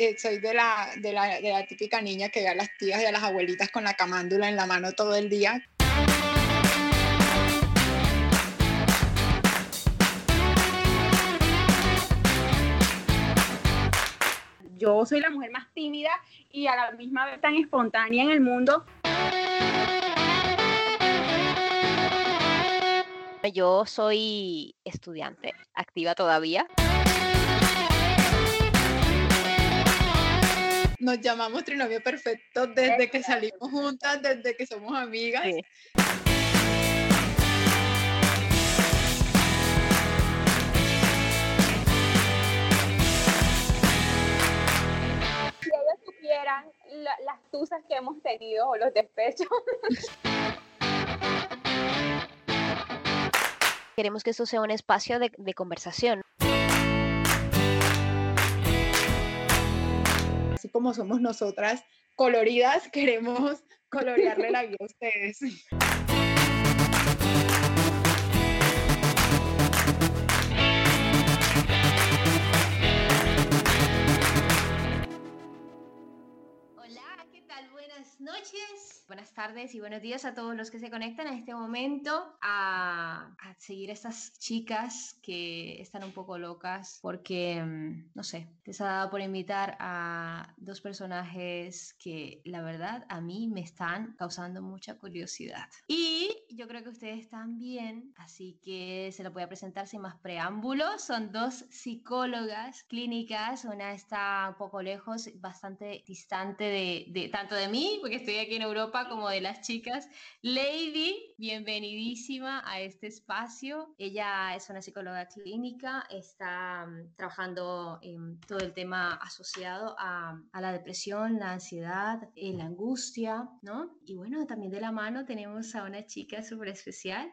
eh, soy de la, de, la, de la típica niña que ve a las tías y a las abuelitas con la camándula en la mano todo el día. yo soy la mujer más tímida y a la misma vez tan espontánea en el mundo. Yo soy estudiante, activa todavía. Nos llamamos Trinovio Perfecto desde que salimos juntas, desde que somos amigas. las tusas que hemos tenido o los despechos. Queremos que esto sea un espacio de, de conversación. Como somos nosotras coloridas, queremos colorearle la vida a ustedes. Noches, buenas tardes y buenos días a todos los que se conectan en este momento a, seguir a estas chicas que están un poco locas porque, mm, no sé, les ha dado por invitar a dos personajes que la verdad a mí me están causando mucha curiosidad. Y yo creo que ustedes también, así que se lo voy a presentar sin más preámbulos. Son dos psicólogas clínicas, una está un poco lejos, bastante distante de, de tanto de mí, que estoy aquí en Europa como de las chicas. Lady, bienvenidísima a este espacio. Ella es una psicóloga clínica, está mm, trabajando en todo el tema asociado a, a la depresión, la ansiedad, eh, la angustia, ¿no? Y bueno, también de la mano tenemos a una chica súper especial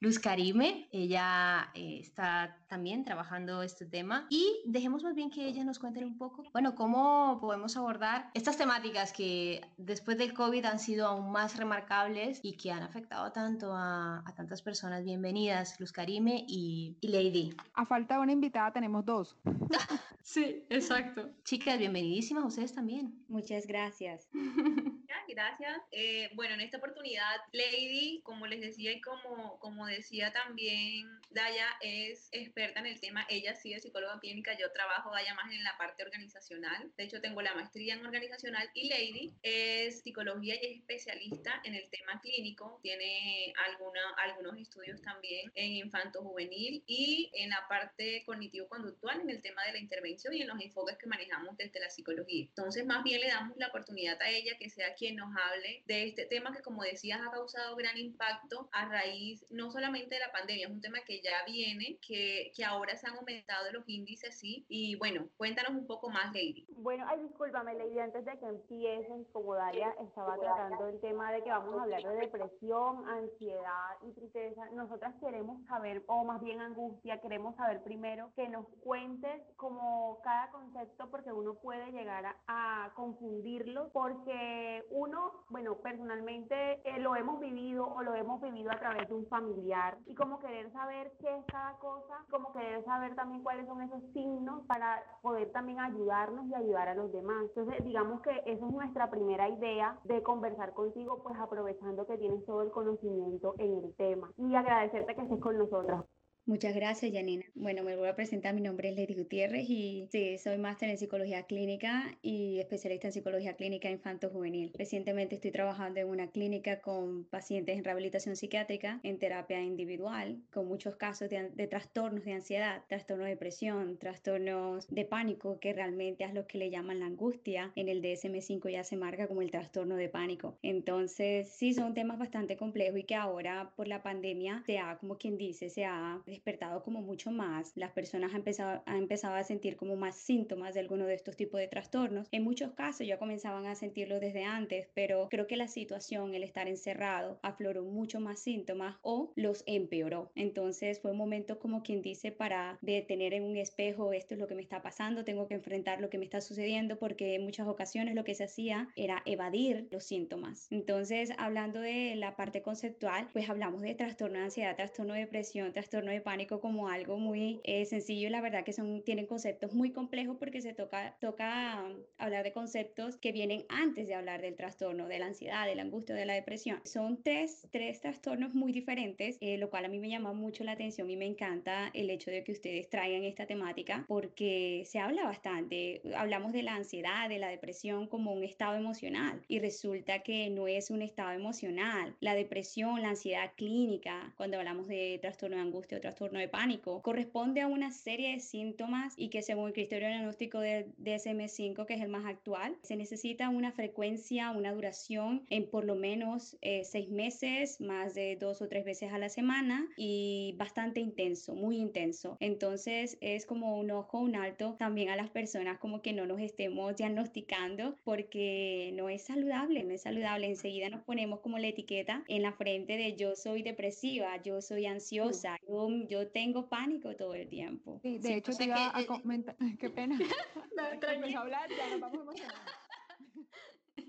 Luz Karime. Ella eh, está también trabajando este tema y dejemos más bien que ella nos cuente un poco, bueno, cómo podemos abordar estas temáticas que después del COVID han sido aún más remarcables y que han afectado tanto a, tantas personas. Bienvenidas, Luz Karime y, y Lady. A falta de una invitada tenemos dos. sí, exacto. Chicas, bienvenidísimas ustedes también. Muchas gracias. Gracias. Eh, bueno, en esta oportunidad, Lady, como les decía y como, como decía también Daya, es experta en el tema. Ella sí es psicóloga clínica, yo trabajo, Daya, más en la parte organizacional. De hecho, tengo la maestría en organizacional y Lady es psicología y es especialista en el tema clínico. Tiene alguna, algunos estudios también en infanto juvenil y en la parte cognitivo-conductual, en el tema de la intervención y en los enfoques que manejamos desde la psicología. Entonces, más bien le damos la oportunidad a ella que sea quien nos hable de este tema que, como decías, ha causado gran impacto a raíz no solamente de la pandemia, es un tema que ya viene, que, que ahora se han aumentado los índices, sí. Y bueno, cuéntanos un poco más, Lady. Bueno, ay, discúlpame, Lady, antes de que empiecen, como Dalia estaba tratando el tema de que vamos a hablar de depresión, ansiedad y tristeza, nosotras queremos saber, o más bien angustia, queremos saber primero que nos cuentes como cada concepto, porque uno puede llegar a, a confundirlo, porque uno, bueno, personalmente eh, lo hemos vivido o lo hemos vivido a través de un familiar y como querer saber qué es cada cosa, como querer saber también cuáles son esos signos para poder también ayudarnos y ayudar a los demás. Entonces, digamos que esa es nuestra primera idea de conversar contigo, pues aprovechando que tienes todo el conocimiento en el tema y agradecerte que estés con nosotras. Muchas gracias, Janina. Bueno, me voy a presentar. Mi nombre es Lady Gutiérrez y sí, soy máster en psicología clínica y especialista en psicología clínica infanto-juvenil. Recientemente estoy trabajando en una clínica con pacientes en rehabilitación psiquiátrica, en terapia individual, con muchos casos de, de trastornos de ansiedad, trastornos de depresión, trastornos de pánico, que realmente es lo que le llaman la angustia. En el DSM-5 ya se marca como el trastorno de pánico. Entonces, sí, son temas bastante complejos y que ahora por la pandemia se ha, como quien dice, se ha despertado como mucho más. Las personas han empezado, han empezado a sentir como más síntomas de alguno de estos tipos de trastornos. En muchos casos ya comenzaban a sentirlo desde antes, pero creo que la situación, el estar encerrado, afloró mucho más síntomas o los empeoró. Entonces fue un momento como quien dice para detener en un espejo, esto es lo que me está pasando, tengo que enfrentar lo que me está sucediendo porque en muchas ocasiones lo que se hacía era evadir los síntomas. Entonces, hablando de la parte conceptual, pues hablamos de trastorno de ansiedad, trastorno de depresión, trastorno de pánico como algo muy eh, sencillo. La verdad que son, tienen conceptos muy complejos porque se toca, toca um, hablar de conceptos que vienen antes de hablar del trastorno, de la ansiedad, de la angustia, de la depresión. Son tres, tres trastornos muy diferentes, eh, lo cual a mí me llama mucho la atención y me encanta el hecho de que ustedes traigan esta temática porque se habla bastante. Hablamos de la ansiedad, de la depresión como un estado emocional y resulta que no es un estado emocional. La depresión, la ansiedad clínica, cuando hablamos de trastorno de angustia o trastorno de pánico, corresponde a una serie de síntomas y que según el criterio diagnóstico del DSM-5, que es el más actual, se necesita una frecuencia, una duración en por lo menos eh, seis meses, más de dos o tres veces a la semana y bastante intenso, muy intenso. Entonces es como un ojo, un alto también a las personas como que no nos estemos diagnosticando porque no es saludable, no es saludable. Enseguida nos ponemos como la etiqueta en la frente de yo soy depresiva, yo soy ansiosa, yo, yo tengo pánico todo el tiempo. Sí, de hecho te iba a comentar, qué pena. no, a hablar, ya nos vamos emocionando.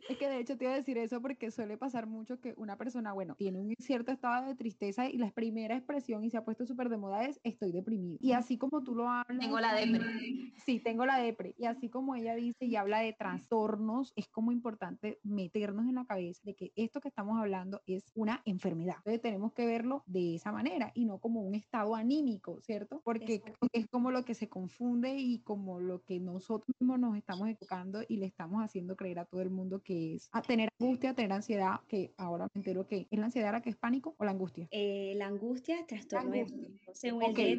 Es que de hecho te iba a decir eso porque suele pasar mucho que una persona, bueno, tiene un cierto estado de tristeza y la primera expresión y se ha puesto súper de moda es estoy deprimido. Y así como tú lo hablas. Tengo la depre. Sí, tengo la depre. Y así como ella dice y habla de trastornos, es como importante meternos en la cabeza de que esto que estamos hablando es una enfermedad. Entonces tenemos que verlo de esa manera y no como un estado anímico, ¿cierto? Porque es como lo que se confunde y como lo que nosotros mismos nos estamos educando y le estamos haciendo creer a todo el mundo que es a tener angustia, tener ansiedad, que ahora me entero que es la ansiedad la que es pánico o la angustia. Eh, la angustia es trastorno de pánico, según okay.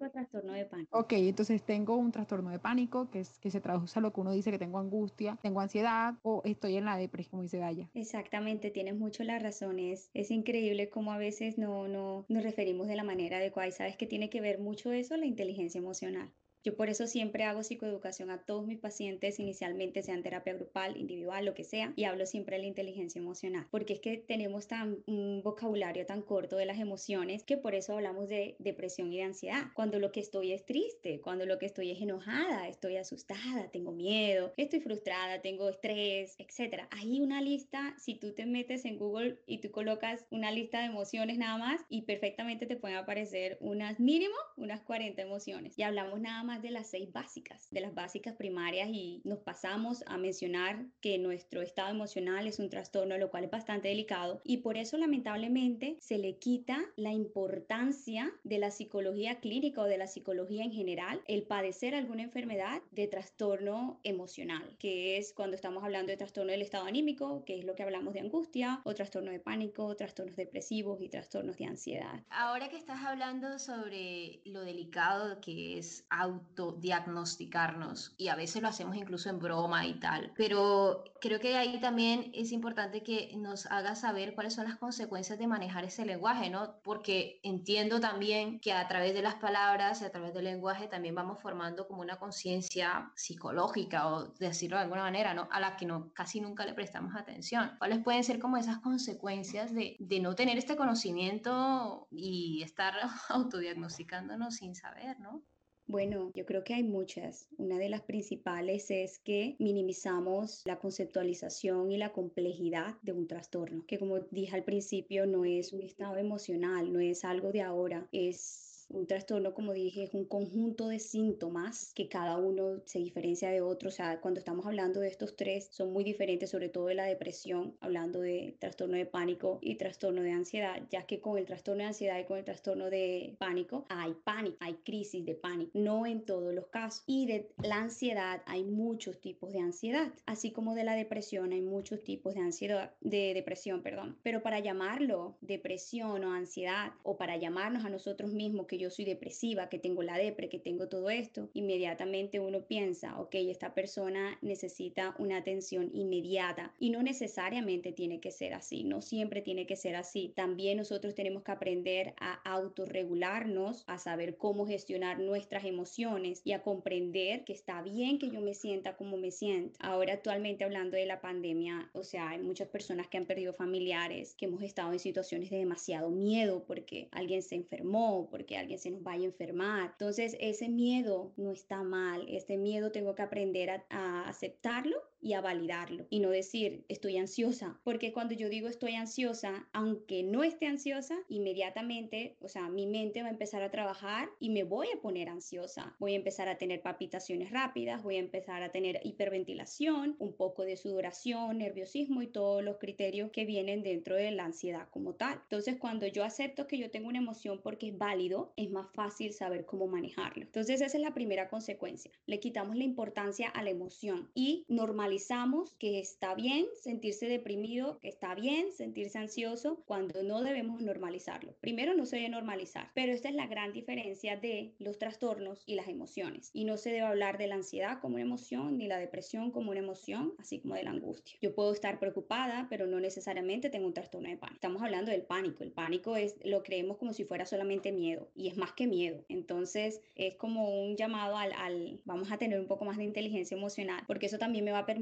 el trastorno de pánico. Ok, entonces tengo un trastorno de pánico que, es, que se traduce a lo que uno dice que tengo angustia, tengo ansiedad o estoy en la depresión, como dice Daya. Exactamente, tienes mucho la razón. Es, es increíble cómo a veces no, no nos referimos de la manera adecuada y sabes que tiene que ver mucho eso la inteligencia emocional. Yo por eso siempre hago psicoeducación a todos mis pacientes, inicialmente sean terapia grupal, individual, lo que sea, y hablo siempre de la inteligencia emocional, porque es que tenemos tan un vocabulario tan corto de las emociones que por eso hablamos de depresión y de ansiedad. Cuando lo que estoy es triste, cuando lo que estoy es enojada, estoy asustada, tengo miedo, estoy frustrada, tengo estrés, etcétera. Hay una lista, si tú te metes en Google y tú colocas una lista de emociones nada más y perfectamente te pueden aparecer unas mínimo unas 40 emociones. Y hablamos nada más más de las seis básicas, de las básicas primarias y nos pasamos a mencionar que nuestro estado emocional es un trastorno, lo cual es bastante delicado y por eso lamentablemente se le quita la importancia de la psicología clínica o de la psicología en general, el padecer alguna enfermedad de trastorno emocional, que es cuando estamos hablando de trastorno del estado anímico, que es lo que hablamos de angustia, o trastorno de pánico, trastornos depresivos y trastornos de ansiedad. Ahora que estás hablando sobre lo delicado que es auto autodiagnosticarnos y a veces lo hacemos incluso en broma y tal. Pero creo que ahí también es importante que nos haga saber cuáles son las consecuencias de manejar ese lenguaje, ¿no? Porque entiendo también que a través de las palabras y a través del lenguaje también vamos formando como una conciencia psicológica o decirlo de alguna manera, ¿no? A la que no, casi nunca le prestamos atención. ¿Cuáles pueden ser como esas consecuencias de, de no tener este conocimiento y estar autodiagnosticándonos sin saber, ¿no? Bueno, yo creo que hay muchas. Una de las principales es que minimizamos la conceptualización y la complejidad de un trastorno, que como dije al principio no es un estado emocional, no es algo de ahora, es un trastorno, como dije, es un conjunto de síntomas que cada uno se diferencia de otro. O sea, cuando estamos hablando de estos tres, son muy diferentes, sobre todo de la depresión, hablando de trastorno de pánico y trastorno de ansiedad, ya que con el trastorno de ansiedad y con el trastorno de pánico hay pánico, hay crisis de pánico, no en todos los casos. Y de la ansiedad hay muchos tipos de ansiedad, así como de la depresión hay muchos tipos de ansiedad, de depresión, perdón. Pero para llamarlo depresión o ansiedad, o para llamarnos a nosotros mismos que yo soy depresiva, que tengo la depre, que tengo todo esto, inmediatamente uno piensa, ok, esta persona necesita una atención inmediata y no necesariamente tiene que ser así, no siempre tiene que ser así. También nosotros tenemos que aprender a autorregularnos, a saber cómo gestionar nuestras emociones y a comprender que está bien que yo me sienta como me siento. Ahora actualmente hablando de la pandemia, o sea, hay muchas personas que han perdido familiares, que hemos estado en situaciones de demasiado miedo porque alguien se enfermó, porque alguien alguien se nos vaya a enfermar. Entonces, ese miedo no está mal, este miedo tengo que aprender a, aceptarlo y a validarlo y no decir estoy ansiosa, porque cuando yo digo estoy ansiosa, aunque no esté ansiosa, inmediatamente, o sea, mi mente va a empezar a trabajar y me voy a poner ansiosa. Voy a empezar a tener palpitaciones rápidas, voy a empezar a tener hiperventilación, un poco de sudoración, nerviosismo y todos los criterios que vienen dentro de la ansiedad como tal. Entonces, cuando yo acepto que yo tengo una emoción porque es válido, es más fácil saber cómo manejarlo. Entonces, esa es la primera consecuencia. Le quitamos la importancia a la emoción y normalizamos que está bien sentirse deprimido, que está bien sentirse ansioso, cuando no debemos normalizarlo. Primero, no se debe normalizar, pero esta es la gran diferencia de los trastornos y las emociones. Y no se debe hablar de la ansiedad como una emoción, ni la depresión como una emoción, así como de la angustia. Yo puedo estar preocupada, pero no necesariamente tengo un trastorno de pánico. Estamos hablando del pánico. El pánico es, lo creemos como si fuera solamente miedo, y es más que miedo. Entonces, es como un llamado al, al vamos a tener un poco más de inteligencia emocional, porque eso también me va a permitir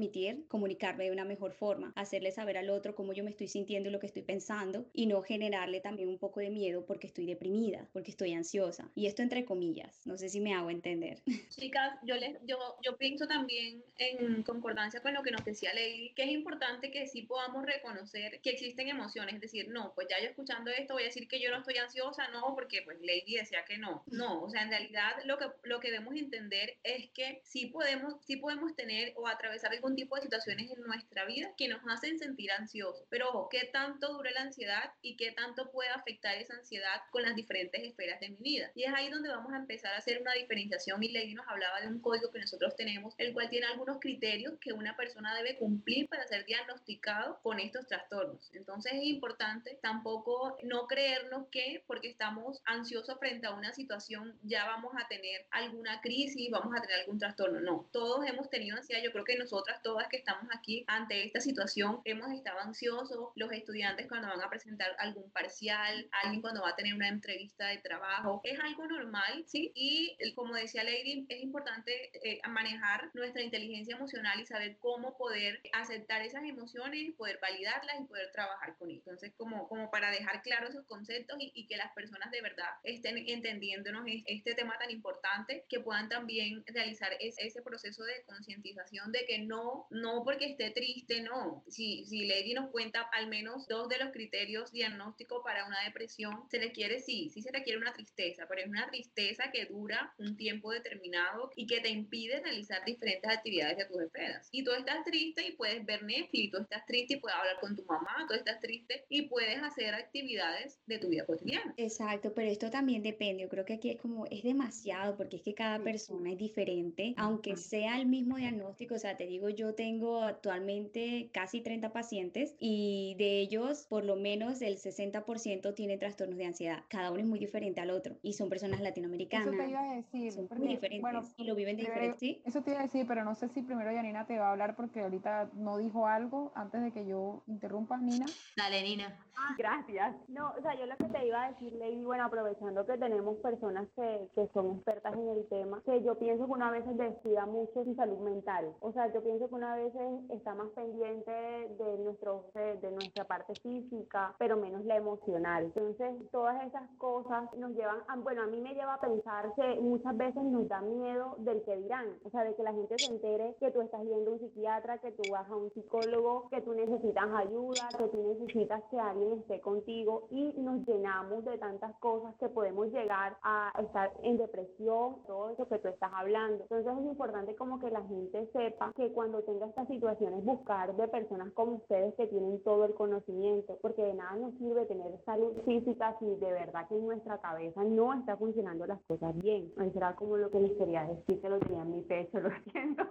comunicarme de una mejor forma, hacerle saber al otro cómo yo me estoy sintiendo y lo que estoy pensando, y no generarle también un poco de miedo porque estoy deprimida, porque estoy ansiosa. Y esto entre comillas, no sé si me hago entender. Chicas, yo, les, yo, yo pienso también en concordancia con lo que nos decía Lady, que es importante que sí podamos reconocer que existen emociones, es decir, no, pues ya yo escuchando esto voy a decir que yo no estoy ansiosa, no, porque pues Lady decía que no. No, o sea, en realidad lo que, lo que debemos entender es que sí podemos, sí podemos tener o atravesar algún tipo de situaciones en nuestra vida que nos hacen sentir ansiosos. Pero ojo, ¿qué tanto dura la ansiedad y qué tanto puede afectar esa ansiedad con las diferentes esferas de mi vida? Y es ahí donde vamos a empezar a hacer una diferenciación. Y Lady nos hablaba de un código que nosotros tenemos, el cual tiene algunos criterios que una persona debe cumplir para ser diagnosticado con estos trastornos. Entonces es importante tampoco no creernos que porque estamos ansiosos frente a una situación ya vamos a tener alguna crisis, vamos a tener algún trastorno. No, todos hemos tenido ansiedad. Yo creo que nosotras todas que estamos aquí ante esta situación hemos estado ansiosos. Los estudiantes cuando van a presentar algún parcial, alguien cuando va a tener una entrevista de trabajo, es algo normal, ¿sí? Y como decía Lady, es importante eh, manejar nuestra inteligencia emocional y saber cómo poder aceptar esas emociones, poder validarlas y poder trabajar con ellas. Entonces, como, como para dejar claros esos conceptos y, y que las personas de verdad estén entendiéndonos este tema tan importante, que puedan también realizar ese proceso de concientización de que no, no porque esté triste, no. Si, si Lady nos cuenta al menos dos de los criterios diagnósticos para una depresión, se requiere, sí, sí se requiere una tristeza, pero es una tristeza que dura un tiempo determinado y que te impide realizar diferentes actividades de tus esferas. Y tú estás triste y puedes ver Netflix, tú estás triste y puedes hablar con tu mamá, tú estás triste y puedes hacer actividades de tu vida cotidiana. Exacto, pero esto también depende. Yo creo que aquí es como, es demasiado, porque es que cada persona es diferente, aunque sea el mismo diagnóstico. O sea, te digo, yo tengo actualmente casi 30 pacientes y de ellos, por lo menos el 60% tiene trastornos de ansiedad. Cada uno es muy diferente al otro y son personas latinoamericanas. Eso te iba a decir. Son porque, muy diferentes bueno, y lo viven de diferente. ¿sí? Eso te iba a decir, pero no sé si primero Yanina te va a hablar porque ahorita no dijo algo antes de que yo interrumpa, Nina. Dale, Nina. Gracias. No, o sea, yo lo que te iba a decir, Lady, bueno, aprovechando que tenemos personas que, que son expertas en el tema, que yo pienso que una vez descuida mucho su salud mental. O sea, yo pienso que una vez está más pendiente de, nuestro, de, nuestra parte física, pero menos la emocional. Entonces, todas esas cosas nos llevan, a, bueno, a mí me lleva a pensar que muchas veces nos da miedo del que dirán. O sea, de que la gente se entere que tú estás viendo a un psiquiatra, que tú vas a un psicólogo, que tú necesitas ayuda, que tú necesitas que alguien esté contigo y nos llenamos de tantas cosas que podemos llegar a estar en depresión, todo eso que tú estás hablando. Entonces es importante como que la gente sepa que cuando tenga estas situaciones buscar de personas como ustedes que tienen todo el conocimiento, porque de nada nos sirve tener salud física si de verdad que en nuestra cabeza no está funcionando las cosas bien. Eso era como lo que les quería decir, que lo tenía en mi pecho, lo siento.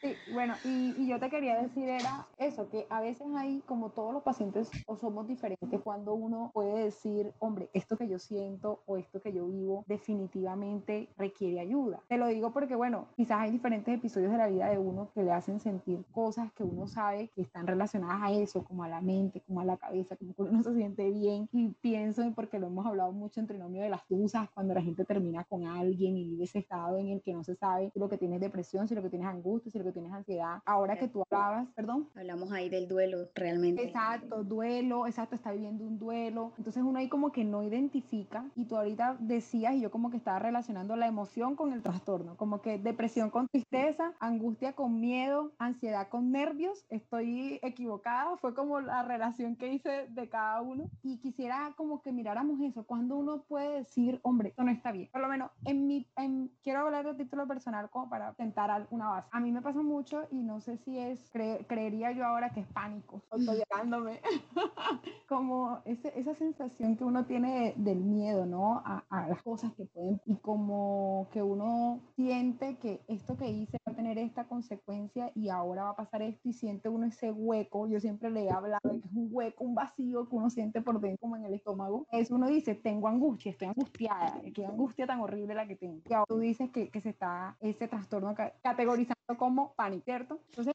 Sí, bueno, y, y yo te quería decir era eso, que a veces hay, como todos los pacientes, o somos diferentes cuando uno puede decir, hombre, esto que yo siento o esto que yo vivo definitivamente requiere ayuda. Te lo digo porque, bueno, quizás hay diferentes episodios de la vida de uno que le hacen sentir cosas que uno sabe que están relacionadas a eso, como a la mente, como a la cabeza, como que uno no se siente bien. Y pienso, en porque lo hemos hablado mucho en trinomio de las tusas, cuando la gente termina con alguien y vive ese estado en el que no se sabe si lo que tienes es depresión, si lo que tienes es angustia, si lo que tienes es ansiedad. Ahora que tú hablabas, perdón. Hablamos ahí del duelo, realmente. Exacto, duelo, exacto, está viviendo un duelo. Entonces uno ahí como que no identifica y tú ahorita decías y yo como que estaba relacionando la emoción con el trastorno, como que depresión con tristeza, angustia con miedo ansiedad con nervios, estoy equivocada, fue como la relación que hice de cada uno y quisiera como que miráramos eso, cuando uno puede decir, hombre, esto no está bien. Por lo menos en mi, en, quiero hablar de título personal como para tentar alguna base. A mí me pasa mucho y no sé si es, creería yo ahora que es pánico, estoy llegándome, como ese, esa sensación que uno tiene del miedo, ¿no? A, a las cosas que pueden y como que uno siente que esto que hice va a tener esta consecuencia y ahora va a pasar esto y siente uno ese hueco. Yo siempre le he hablado que es un hueco, un vacío que uno siente por dentro, como en el estómago. Es uno dice, tengo angustia, estoy angustiada, qué angustia tan horrible la que tengo. Y ahora tú dices que, que se está ese trastorno categorizando como pánico, ¿cierto? Entonces,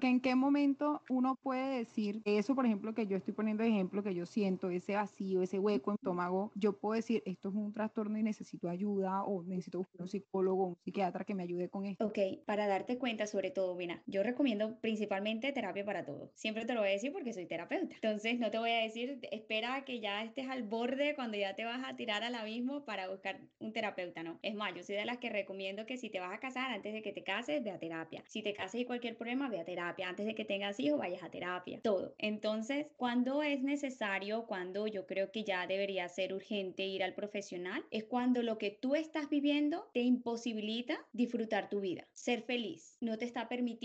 ¿en qué momento uno puede decir eso, por ejemplo, que yo estoy poniendo de ejemplo, que yo siento ese vacío, ese hueco en el estómago, yo puedo decir, esto es un trastorno y necesito ayuda o necesito buscar un psicólogo, un psiquiatra que me ayude con esto? Ok, para darte cuenta sobre todo, mira, yo recomiendo principalmente terapia para todo. Siempre te lo voy a decir porque soy terapeuta. Entonces, no te voy a decir, espera que ya estés al borde cuando ya te vas a tirar al abismo para buscar un terapeuta, no. Es más, yo soy de las que recomiendo que si te vas a casar, antes de que te cases, ve a terapia. Si te casas y cualquier problema, ve a terapia. Antes de que tengas hijos, vayas a terapia. Todo. Entonces, cuando es necesario, cuando yo creo que ya debería ser urgente ir al profesional, es cuando lo que tú estás viviendo te imposibilita disfrutar tu vida, ser feliz. No te está permitiendo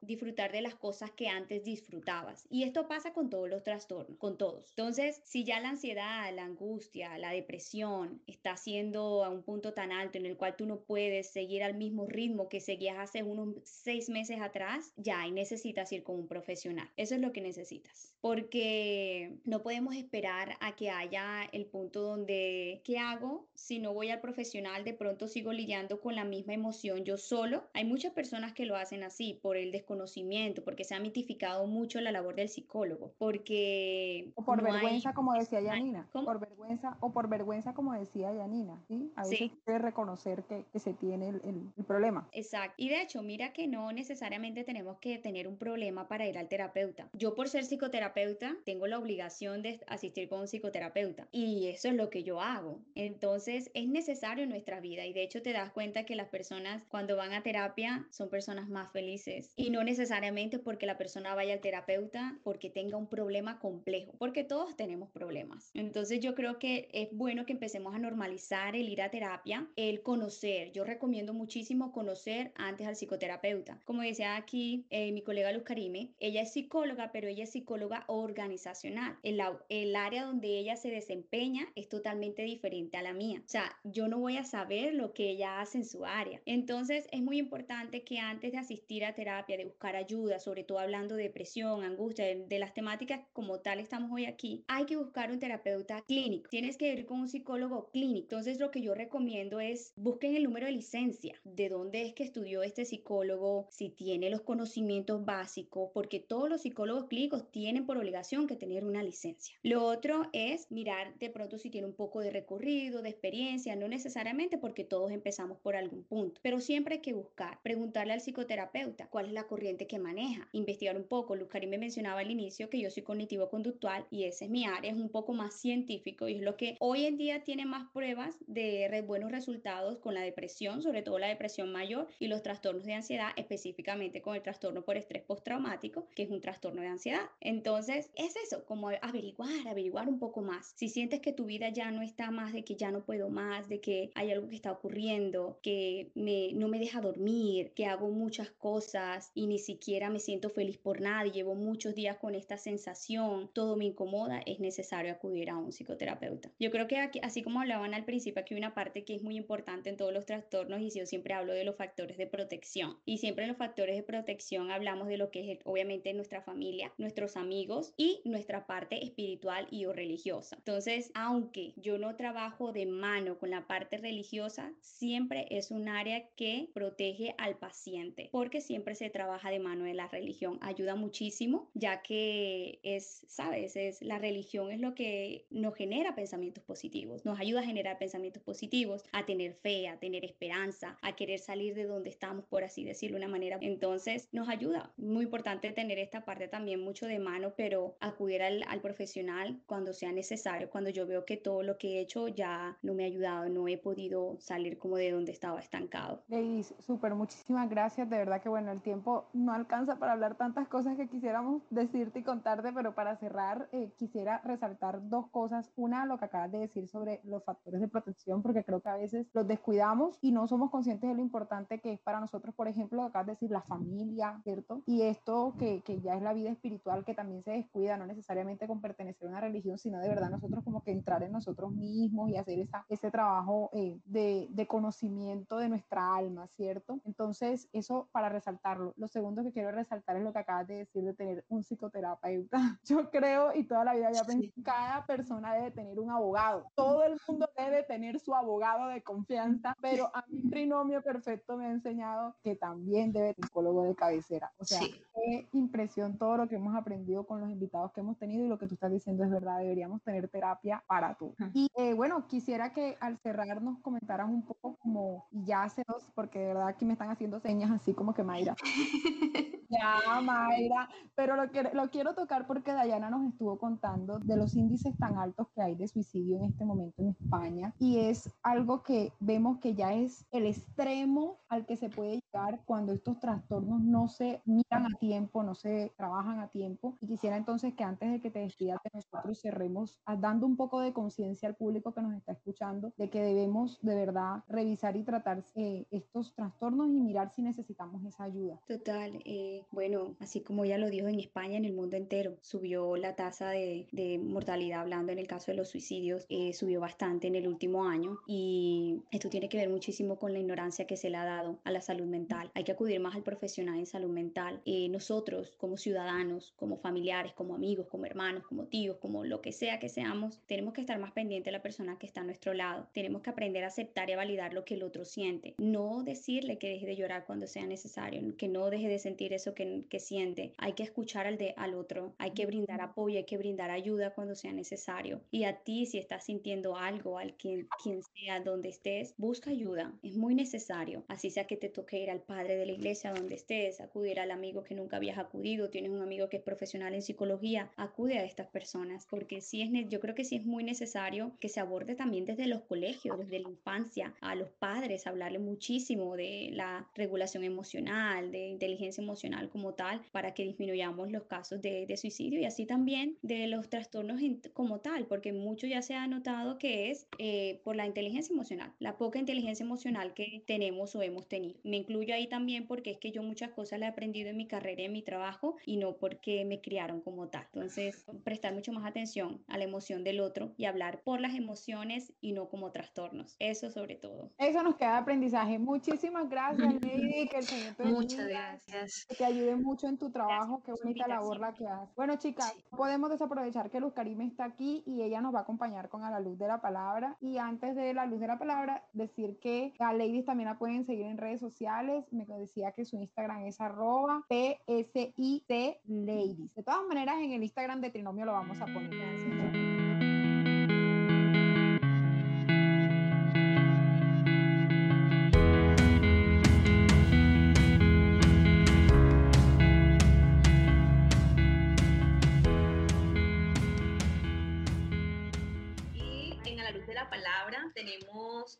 disfrutar de las cosas que antes disfrutabas. Y esto pasa con todos los trastornos, con todos. Entonces, si ya la ansiedad, la angustia, la depresión está siendo a un punto tan alto en el cual tú no puedes seguir al mismo ritmo que seguías hace unos seis meses atrás, ya necesitas ir con un profesional. Eso es lo que necesitas. Porque no podemos esperar a que haya el punto donde, ¿qué hago? Si no voy al profesional, de pronto sigo lidiando con la misma emoción yo solo. Hay muchas personas que lo hacen así por el desconocimiento, porque se ha mitificado mucho la labor del psicólogo, porque... O por vergüenza, como decía Yanina. Por vergüenza, o por vergüenza, como decía Yanina. ¿sí? A veces sí. reconocer que, que, se tiene el, el, el problema. Exacto. Y de hecho, mira que no necesariamente tenemos que tener un problema para ir al terapeuta. Yo por ser psicoterapeuta tengo la obligación de asistir con un psicoterapeuta y eso es lo que yo hago. Entonces es necesario en nuestra vida y de hecho te das cuenta que las personas cuando van a terapia son personas más felices y no necesariamente porque la persona vaya al terapeuta porque tenga un problema complejo, porque todos tenemos problemas. Entonces yo creo que es bueno que empecemos a normalizar el ir a terapia, el conocer. Yo recomiendo muchísimo conocer antes al psicoterapeuta. Como decía aquí eh, mi colega Luz Karime, ella es psicóloga, pero ella es psicóloga organizacional. El, el área donde ella se desempeña es totalmente diferente a la mía. O sea, yo no voy a saber lo que ella hace en su área. Entonces, es muy importante que antes de asistir a terapia, de buscar ayuda, sobre todo hablando de depresión, angustia, de, las temáticas como tal estamos hoy aquí, hay que buscar un terapeuta clínico. Tienes que ir con un psicólogo clínico. Entonces, lo que yo recomiendo es busquen el número de licencia, de dónde es que estudió este psicólogo, si tiene los conocimientos básicos, porque todos los psicólogos clínicos tienen por obligación que tener una licencia. Lo otro es mirar de pronto si tiene un poco de recorrido, de experiencia, no necesariamente porque todos empezamos por algún punto, pero siempre hay que buscar, preguntarle al psicoterapeuta cuál es la corriente que maneja, investigar un poco. Luz Karim me mencionaba al inicio que yo soy cognitivo-conductual y esa es mi área, es un poco más científico y es lo que hoy en día tiene más pruebas de buenos resultados con la depresión, sobre todo la depresión mayor y los trastornos de ansiedad, específicamente con el trastorno por estrés postraumático, que es un trastorno de ansiedad. Entonces, es eso, como averiguar, averiguar un poco más. Si sientes que tu vida ya no está más, de que ya no puedo más, de que hay algo que está ocurriendo, que me, no me deja dormir, que hago muchas cosas y ni siquiera me siento feliz por nada y llevo muchos días con esta sensación, todo me incomoda, es necesario acudir a un psicoterapeuta. Yo creo que aquí, así como hablaban al principio, aquí hay una parte que es muy importante en todos los trastornos y yo siempre hablo de los factores de protección. Y siempre en los factores de protección hablamos de lo que es obviamente nuestra familia, nuestros amigos y nuestra parte espiritual y o religiosa. Entonces, aunque yo no trabajo de mano con la parte religiosa, siempre es un área que protege al paciente, porque siempre se trabaja de mano de la religión. Ayuda muchísimo, ya que es, sabes, es la religión es lo que nos genera pensamientos positivos, nos ayuda a generar pensamientos positivos, a tener fe, a tener esperanza, a querer salir de donde estamos, por así decirlo de una manera. Entonces, nos ayuda. Muy importante tener esta parte también mucho de mano, pero acudir al, al profesional cuando sea necesario, cuando yo veo que todo lo que he hecho ya no me ha ayudado, no he podido salir como de donde estaba estancado. Ladies, súper, muchísimas gracias. De verdad que bueno, bueno, el tiempo no alcanza para hablar tantas cosas que quisiéramos decirte y contarte, pero para cerrar, eh, quisiera resaltar dos cosas. Una, lo que acabas de decir sobre los factores de protección, porque creo que a veces los descuidamos y no somos conscientes de lo importante que es para nosotros, por ejemplo, acabas de decir la familia, ¿cierto? Y esto que, que ya es la vida espiritual que también se descuida, no necesariamente con pertenecer a una religión, sino de verdad nosotros como que entrar en nosotros mismos y hacer esa, ese trabajo eh, de, de conocimiento de nuestra alma, ¿cierto? Entonces, eso para resaltarlo. Lo segundo que quiero resaltar es lo que acabas de decir de tener un psicoterapeuta. Yo creo y toda la vida ya pensé, cada persona debe tener un abogado. Todo el mundo debe tener su abogado de confianza, pero a mi trinomio perfecto me ha enseñado que también debe tener psicólogo de cabecera. O sea, qué impresión todo lo que hemos aprendido con los invitados que hemos tenido y lo que tú estás diciendo es verdad, deberíamos tener terapia para tú. Y eh, bueno, quisiera que al cerrar nos comentaras un poco como, ya se nos, porque de verdad aquí me están haciendo señas así como que Mayra. Ya, Mayra, pero lo, que, lo quiero tocar porque Dayana nos estuvo contando de los índices tan altos que hay de suicidio en este momento en España y es algo que vemos que ya es el extremo al que se puede llegar cuando estos trastornos no se miran a tiempo, no se trabajan a tiempo. Y quisiera entonces que antes de que te despidas de nosotros cerremos dando un poco de conciencia al público que nos está escuchando de que debemos de verdad revisar y tratar eh, estos trastornos y mirar si necesitamos esa ayuda. Total. Eh bueno, así como ya lo dijo en España, en el mundo entero, subió la tasa de, mortalidad, hablando en el caso de los suicidios, eh, subió bastante en el último año y esto tiene que ver muchísimo con la ignorancia que se le ha dado a la salud mental. Hay que acudir más al profesional en salud mental. Eh, nosotros, como ciudadanos, como familiares, como amigos, como hermanos, como tíos, como lo que sea que seamos, tenemos que estar más pendientes de la persona que está a nuestro lado. Tenemos que aprender a aceptar y a validar lo que el otro siente. No decirle que deje de llorar cuando sea necesario, que no deje de sentir eso que, siente. Hay que escuchar al, de, al otro, hay que brindar apoyo, hay que brindar ayuda cuando sea necesario. Y a ti, si estás sintiendo algo, al quien, quien sea, donde estés, busca ayuda. Es muy necesario. Así sea que te toque ir al padre de la iglesia donde estés, acudir al amigo que nunca habías acudido, tienes un amigo que es profesional en psicología, acude a estas personas, porque sí es, yo creo que sí es muy necesario que se aborde también desde los colegios, desde la infancia, a los padres, hablarle muchísimo de la regulación emocional, de inteligencia emocional como tal para que disminuyamos los casos de, suicidio y así también de los trastornos como tal, porque mucho ya se ha notado que es eh, por la inteligencia emocional, la poca inteligencia emocional que tenemos o hemos tenido. Me incluyo ahí también porque es que yo muchas cosas le he aprendido en mi carrera y en mi trabajo y no porque me criaron como tal. Entonces, prestar mucho más atención a la emoción del otro y hablar por las emociones y no como trastornos. Eso sobre todo. Eso nos queda de aprendizaje. Muchísimas gracias, Lady. Que el Señor te Muchas gracias ayude mucho en tu trabajo. Qué bonita labor la que haces. Bueno, chicas, podemos desaprovechar que Luz Karime está aquí y ella nos va a acompañar con A la Luz de la Palabra. Y antes de La Luz de la Palabra, decir que a Ladies también la pueden seguir en redes sociales. Me decía que su Instagram es arroba PSIC Ladies. De todas maneras, en el Instagram de Trinomio lo vamos a poner.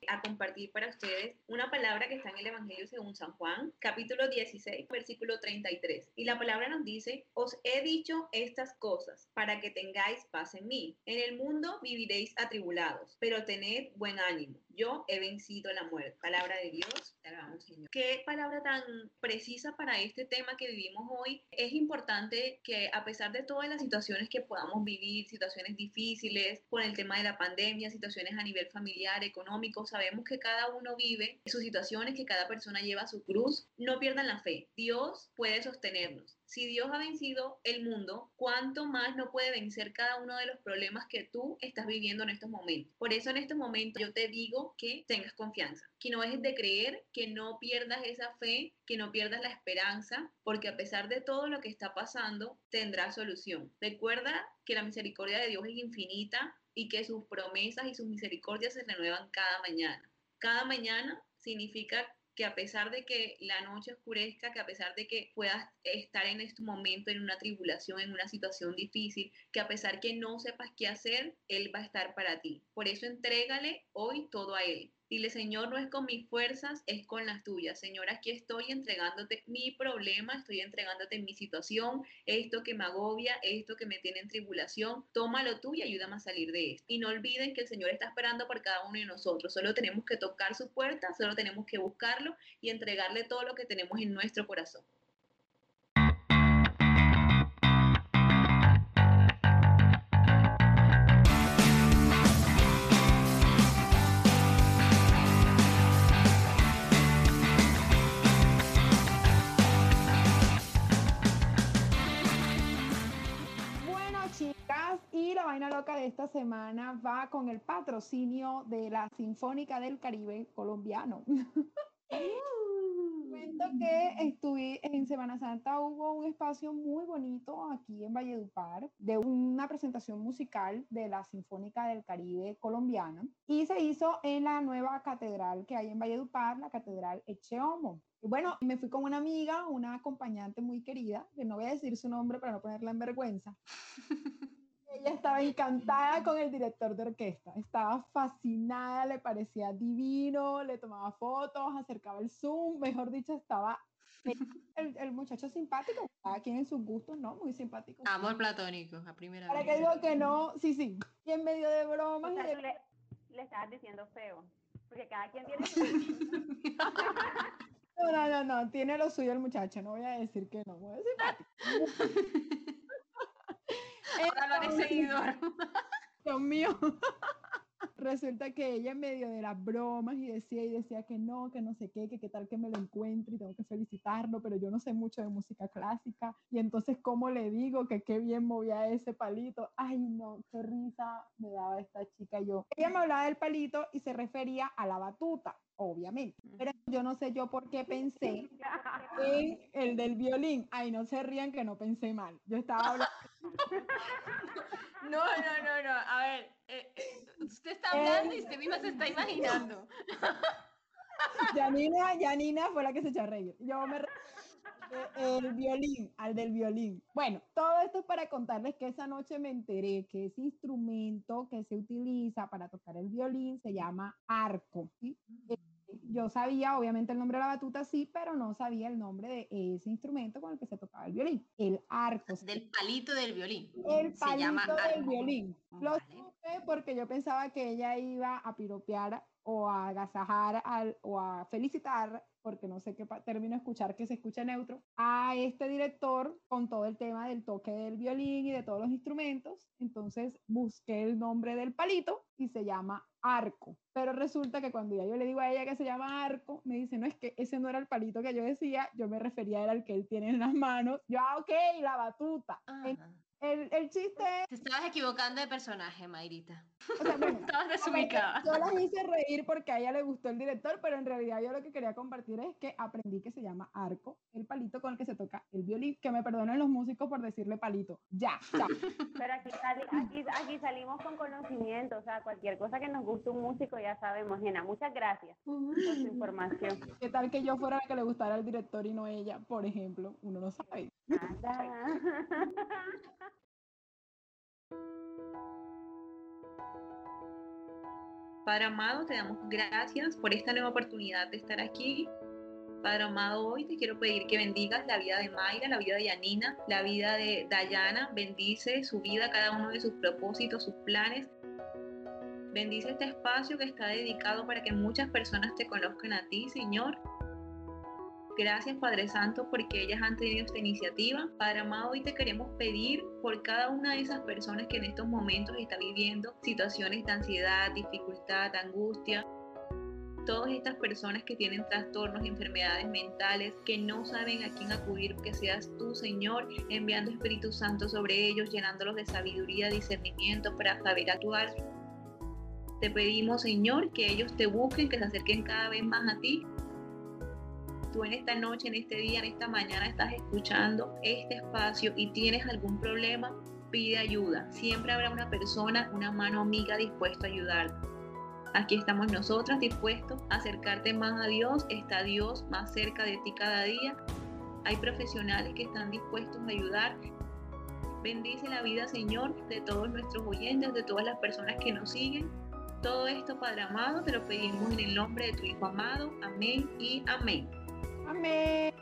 A compartir para ustedes una palabra que está en el Evangelio según San Juan, capítulo 16, versículo 33. Y la palabra nos dice, os he dicho estas cosas para que tengáis paz en mí. En el mundo viviréis atribulados, pero tened buen ánimo. Yo he vencido la muerte. Palabra de Dios, te Señor. Qué palabra tan precisa para este tema que vivimos hoy. Es importante que a pesar de todas las situaciones que podamos vivir, situaciones difíciles con el tema de la pandemia, situaciones a nivel familiar, económico, sabemos que cada uno vive sus situaciones, que cada persona lleva su cruz. No pierdan la fe. Dios puede sostenernos. Si Dios ha vencido el mundo, ¿cuánto más no puede vencer cada uno de los problemas que tú estás viviendo en estos momentos? Por eso en estos momentos yo te digo que tengas confianza, que no dejes de creer, que no pierdas esa fe, que no pierdas la esperanza, porque a pesar de todo lo que está pasando, tendrá solución. Recuerda que la misericordia de Dios es infinita y que sus promesas y sus misericordias se renuevan cada mañana. Cada mañana significa que a pesar de que la noche oscurezca, que a pesar de que puedas estar en este momento en una tribulación, en una situación difícil, que a pesar que no sepas qué hacer, Él va a estar para ti. Por eso entrégale hoy todo a Él. Dile, Señor, no es con mis fuerzas, es con las tuyas. Señor, aquí estoy entregándote mi problema, estoy entregándote mi situación, esto que me agobia, esto que me tiene en tribulación. Tómalo tú y ayúdame a salir de esto. Y no olviden que el Señor está esperando por cada uno de nosotros. Solo tenemos que tocar su puerta, solo tenemos que buscarlo y entregarle todo lo que tenemos en nuestro corazón. Y la vaina loca de esta semana va con el patrocinio de la Sinfónica del Caribe colombiano. Cuento que estuve en Semana Santa, hubo un espacio muy bonito aquí en Valledupar de una presentación musical de la Sinfónica del Caribe colombiana y se hizo en la nueva catedral que hay en Valledupar, la Catedral Echeomo. Y bueno, me fui con una amiga, una acompañante muy querida, que no voy a decir su nombre para no ponerla en vergüenza. Ella estaba encantada con el director de orquesta, estaba fascinada, le parecía divino, le tomaba fotos, acercaba el zoom, mejor dicho, estaba el, el muchacho simpático, cada quien en sus gustos, ¿no? Muy simpático. Amor platónico, a primera Para vez. que digo que no, sí, sí, y en medio de bromas O sea, de- le, le estabas diciendo feo. Porque cada quien tiene su... No, no, no, no, tiene lo suyo el muchacho, no voy a decir que no, muy simpático. Ahora lo haré seguidor. Dios mío. Resulta que ella en medio de las bromas y decía y decía que no, que no sé qué, que qué tal que me lo encuentre y tengo que felicitarlo, pero yo no sé mucho de música clásica y entonces cómo le digo que qué bien movía ese palito. Ay, no, qué risa me daba esta chica yo. Ella me hablaba del palito y se refería a la batuta, obviamente, pero yo no sé yo por qué pensé en el del violín. Ay, no se rían que no pensé mal. Yo estaba hablando No, no, no, no. A ver, eh, eh, usted está hablando y usted misma se está imaginando. Janina, Janina fue la que se echó a reír. Yo me eh, el violín, al del violín. Bueno, todo esto es para contarles que esa noche me enteré que ese instrumento que se utiliza para tocar el violín se llama arco. ¿sí? Eh, Yo sabía, obviamente, el nombre de la batuta, sí, pero no sabía el nombre de ese instrumento con el que se tocaba el violín. El arco. Del palito del violín. el Se llama palito del arco. violín. Lo Vale. supe porque yo pensaba que ella iba a piropear o a agasajar al, o a felicitar, porque no sé qué término escuchar que se escucha neutro, a este director con todo el tema del toque del violín y de todos los instrumentos. Entonces busqué el nombre del palito y se llama arco. Pero resulta que cuando ya yo le digo a ella que se llama arco, me dice, no, es que ese no era el palito que yo decía, yo me refería al que él tiene en las manos. Yo, ah, ok, la batuta. Ah, el, el chiste es, te estabas equivocando de personaje, Mayrita. o sea, bueno, Estabas desubicada. yo las hice reír porque a ella le gustó el director, pero en realidad yo lo que quería compartir es que aprendí que se llama arco, el palito con el que se toca el violín, que me perdonen los músicos por decirle palito. Ya, ya. Pero aquí, sali- aquí, aquí salimos con conocimiento, o sea, cualquier cosa que nos guste un músico ya sabemos. Jena, muchas gracias por su información. ¿Qué tal que yo fuera la que le gustara al director y no ella, por ejemplo? Uno no sabe. Nada. Padre amado, te damos gracias por esta nueva oportunidad de estar aquí. Padre amado, hoy te quiero pedir que bendigas la vida de Mayra, la vida de Yanina, la vida de Dayana. Bendice su vida, cada uno de sus propósitos, sus planes. Bendice este espacio que está dedicado para que muchas personas te conozcan a ti, Señor. Gracias, Padre Santo, porque ellas han tenido esta iniciativa. Padre amado, hoy te queremos pedir por cada una de esas personas que en estos momentos está viviendo situaciones de ansiedad, dificultad, angustia. Todas estas personas que tienen trastornos, enfermedades mentales, que no saben a quién acudir, que seas tú, Señor, enviando Espíritu Santo sobre ellos, llenándolos de sabiduría, discernimiento para saber actuar. Te pedimos, Señor, que ellos te busquen, que se acerquen cada vez más a ti tú en esta noche, en este día, en esta mañana estás escuchando este espacio y tienes algún problema, pide ayuda. Siempre habrá una persona, una mano amiga dispuesta a ayudarte. Aquí estamos nosotras dispuestos a acercarte más a Dios. Está Dios más cerca de ti cada día. Hay profesionales que están dispuestos a ayudar. Bendice la vida, Señor, de todos nuestros oyentes, de todas las personas que nos siguen. Todo esto, Padre amado, te lo pedimos en el nombre de tu Hijo amado. Amén y amén. Amén.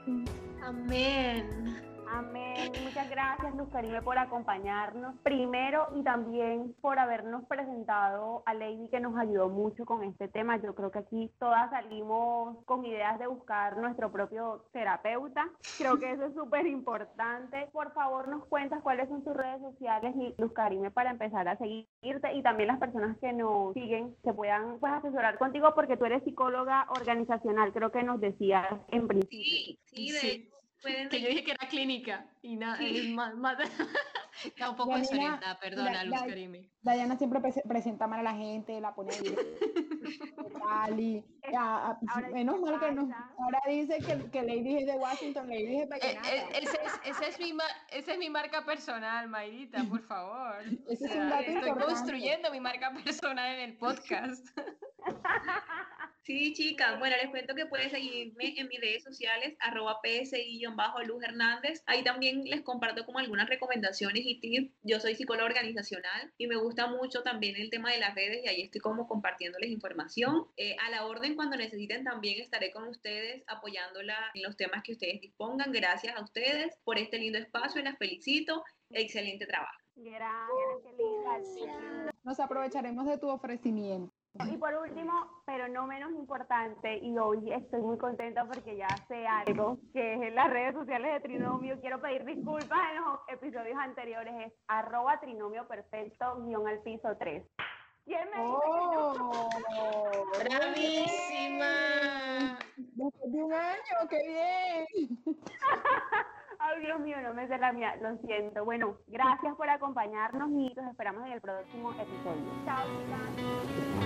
Amén. Amén. Muchas gracias, Luz Karime, por acompañarnos primero y también por habernos presentado a Lady, que nos ayudó mucho con este tema. Yo creo que aquí todas salimos con ideas de buscar nuestro propio terapeuta. Creo que eso es súper importante. Por favor, nos cuentas cuáles son tus redes sociales y Luz Karime para empezar a seguirte y también las personas que nos siguen se puedan pues, asesorar contigo porque tú eres psicóloga organizacional, creo que nos decías en principio. Sí, sí, de Sí. Pueden Que yo dije que era clínica y nada, Sí. más, más- Está un poco desorientada, perdona, la- Luz Karime. Diana siempre prese- presenta mal a la gente, la pone. Y, ya, ah, Ahora menos mal que no. Ahora dice que, que Lady es de Washington, Lady es de Eh, eh, ese es- esa, es mi esa es mi marca personal, Mayrita, por favor. Ese O es un sea, dato estoy importante. construyendo mi marca personal en el podcast. Sí, chicas. Bueno, les cuento que pueden seguirme en mis redes sociales, arroba psi-luz Hernández. Ahí también les comparto como algunas recomendaciones y tips. Yo soy psicóloga organizacional y me gusta mucho también el tema de las redes y ahí estoy como compartiéndoles información. Eh, a la orden, cuando necesiten, también estaré con ustedes apoyándola en los temas que ustedes dispongan. Gracias a ustedes por este lindo espacio y las felicito. Excelente trabajo. Gracias, qué linda. Nos aprovecharemos de tu ofrecimiento. Y por último, pero no menos importante, y hoy estoy muy contenta porque ya sé algo, que es en las redes sociales de Trinomio. Quiero pedir disculpas en los episodios anteriores, es arroba trinomio perfecto guion al piso 3. ¿Quién me dice que no? ¡Oh! ¡Bravísima! Después de un año, qué bien. Ay, Dios mío, no me sé la mía, lo siento. Bueno, gracias por acompañarnos y los esperamos en el próximo episodio. Chao, chicas.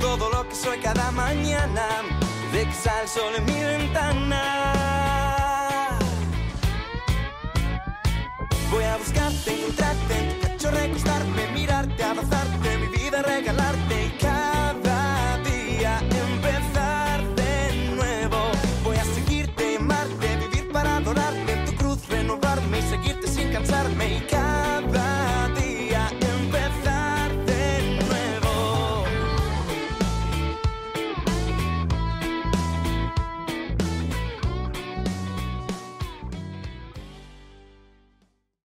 Todo lo que soy cada mañana. De que sale el sol en mi ventana. Voy a buscarte, encontrarte en tu recostarme, mirarte, abrazarte, mi vida regalarte y cada día empezar de nuevo. Voy a seguirte, amarte, vivir para adorarte, en tu cruz renovarme y seguirte sin cansarme